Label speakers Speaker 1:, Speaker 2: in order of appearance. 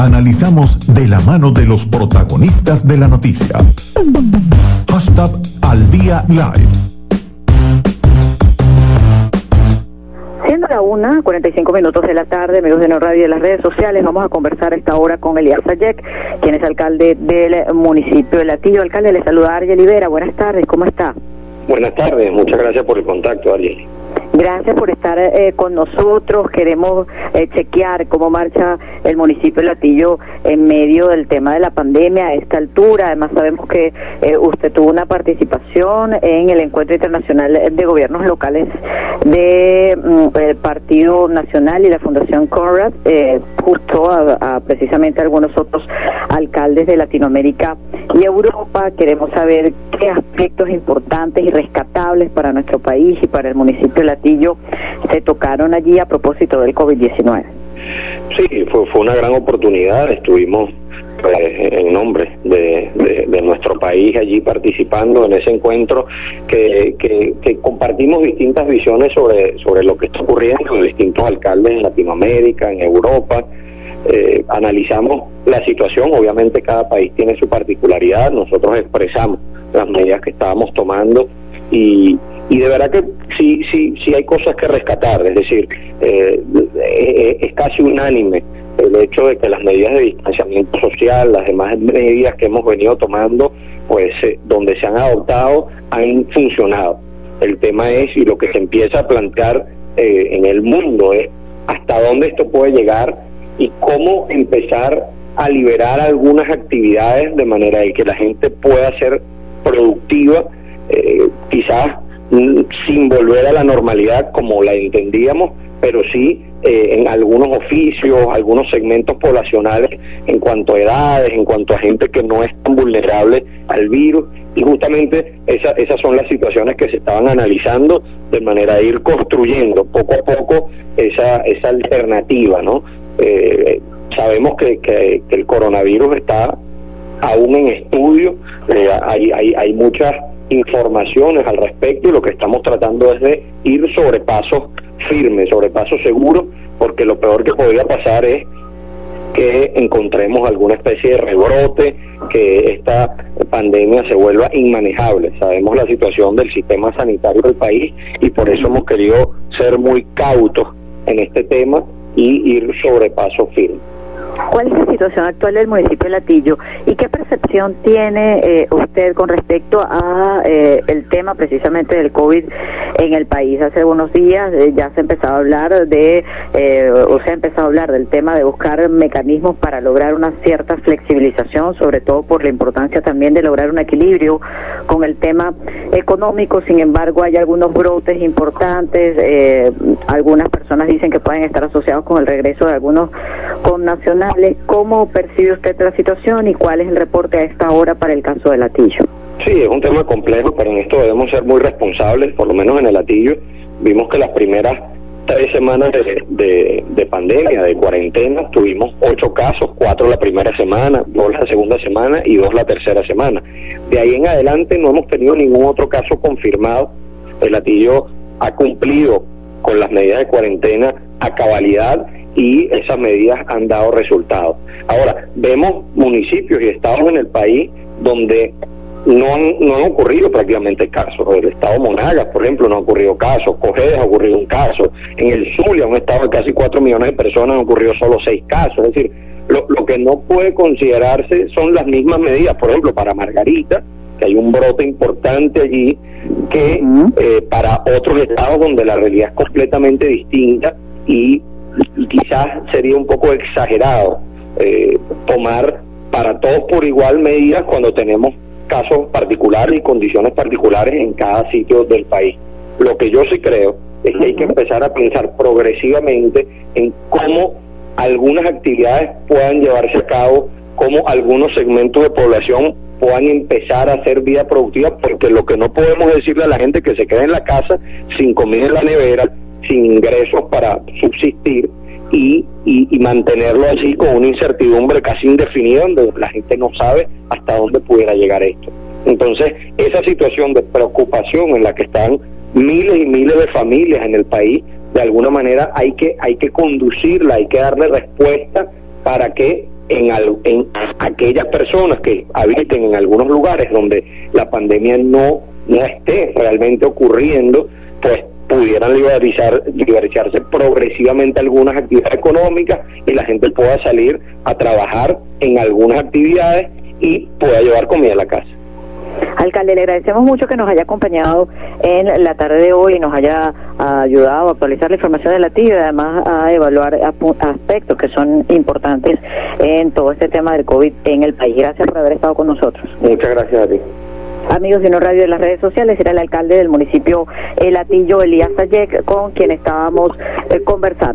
Speaker 1: Analizamos de la mano de los protagonistas de la noticia. Hashtag al día live.
Speaker 2: Siendo la una, 45 minutos de la tarde, amigos de No Radio y de las redes sociales, vamos a conversar a esta hora con Elías Sayek, quien es alcalde del municipio de Latillo. Alcalde, le saluda Ariel Olivera. Buenas tardes, ¿cómo está?
Speaker 3: Buenas tardes, muchas gracias por el contacto, Ariel.
Speaker 2: Gracias por estar eh, con nosotros. Queremos eh, chequear cómo marcha el municipio de Latillo en medio del tema de la pandemia a esta altura. Además, sabemos que eh, usted tuvo una participación en el Encuentro Internacional de Gobiernos Locales del de, mm, Partido Nacional y la Fundación Conrad, justo a, a precisamente algunos otros alcaldes de Latinoamérica y Europa. Queremos saber qué aspectos importantes y rescatables para nuestro país y para el municipio de Latillo se tocaron allí a propósito del COVID-19.
Speaker 3: Sí, fue, fue una gran oportunidad. Estuvimos pues, en nombre de, nuestro país allí participando en ese encuentro que, que, compartimos distintas visiones sobre, sobre lo que está ocurriendo con distintos alcaldes en Latinoamérica, en Europa. Eh, analizamos la situación, obviamente cada país tiene su particularidad, nosotros expresamos las medidas que estábamos tomando y, y de verdad que sí, sí, sí hay cosas que rescatar, es decir, eh, eh, es casi unánime el hecho de que las medidas de distanciamiento social, las demás medidas que hemos venido tomando, pues eh, donde se han adoptado han funcionado. El tema es, y lo que se empieza a plantear en el mundo es hasta dónde esto puede llegar y cómo empezar a liberar algunas actividades de manera de que la gente pueda ser productiva, quizás sin volver a la normalidad como la entendíamos, pero sí eh, en algunos oficios, algunos segmentos poblacionales en cuanto a edades, en cuanto a gente que no es tan vulnerable al virus. Y justamente esa, esas son las situaciones que se estaban analizando de manera de ir construyendo poco a poco esa, esa alternativa. ¿no? Eh, sabemos que, que, el coronavirus está aún en estudio, eh, hay, hay, hay muchas informaciones al respecto y lo que estamos tratando es de ir sobre pasos firmes, sobre pasos seguros, porque lo peor que podría pasar es que encontremos alguna especie de rebrote, que esta pandemia se vuelva inmanejable. Sabemos la situación del sistema sanitario del país y por eso hemos querido ser muy cautos en este tema y ir sobre pasos firmes.
Speaker 2: ¿Cuál es la situación actual del municipio de Latillo y qué percepción tiene eh, usted con respecto a eh, el tema precisamente del COVID en el país? Hace unos días eh, ya se ha empezado a hablar de, o se ha empezado a hablar del tema de buscar mecanismos para lograr una cierta flexibilización, sobre todo por la importancia también de lograr un equilibrio con el tema económico. Sin embargo, hay algunos brotes importantes. algunas personas dicen que pueden estar asociados con el regreso de algunos connacionales ¿Cómo percibe usted la situación y cuál es el reporte a esta hora para el caso de Latillo?
Speaker 3: Sí, es un tema complejo, pero en esto debemos ser muy responsables, por lo menos en el Latillo. Vimos que las primeras tres semanas de, de, pandemia, de cuarentena, tuvimos ocho casos, cuatro la primera semana, dos la segunda semana y dos la tercera semana. De ahí en adelante no hemos tenido ningún otro caso confirmado. El Latillo ha cumplido con las medidas de cuarentena a cabalidad y esas medidas han dado resultados. Ahora, vemos municipios y estados en el país donde no han, no han ocurrido prácticamente casos. El estado Monagas, por ejemplo, no ha ocurrido casos. Cojedes ha ocurrido un caso. En el Zulia, un estado de casi 4 millones de personas, han ocurrido solo 6 casos. Es decir, lo, lo que no puede considerarse son las mismas medidas. Por ejemplo, para Margarita, que hay un brote importante allí, que eh, para otros estados donde la realidad es completamente distinta y y quizás sería un poco exagerado eh, tomar para todos por igual medidas cuando tenemos casos particulares y condiciones particulares en cada sitio del país. Lo que yo sí creo es que hay que empezar a pensar progresivamente en cómo algunas actividades puedan llevarse a cabo, cómo algunos segmentos de población puedan empezar a hacer vida productiva, porque lo que no podemos decirle a la gente que se quede en la casa sin comida en la nevera, sin ingresos para subsistir y, y, mantenerlo así con una incertidumbre casi indefinida donde la gente no sabe hasta dónde pudiera llegar esto. Entonces, esa situación de preocupación en la que están miles y miles de familias en el país, de alguna manera hay que, hay que conducirla, hay que darle respuesta para que en, en aquellas personas que habiten en algunos lugares donde la pandemia no, no esté realmente ocurriendo, pues pudieran liberalizar, liberalizarse progresivamente algunas actividades económicas y la gente pueda salir a trabajar en algunas actividades y pueda llevar comida a la casa.
Speaker 2: Alcalde, le agradecemos mucho que nos haya acompañado en la tarde de hoy y nos haya ayudado a actualizar la información de la TIV y además a evaluar aspectos que son importantes en todo este tema del COVID en el país. Gracias por haber estado con nosotros.
Speaker 3: Muchas gracias a ti.
Speaker 2: Amigos de No Radio de las redes sociales, era el alcalde del municipio El Atillo, Elías Sayek, con quien estábamos eh, conversando.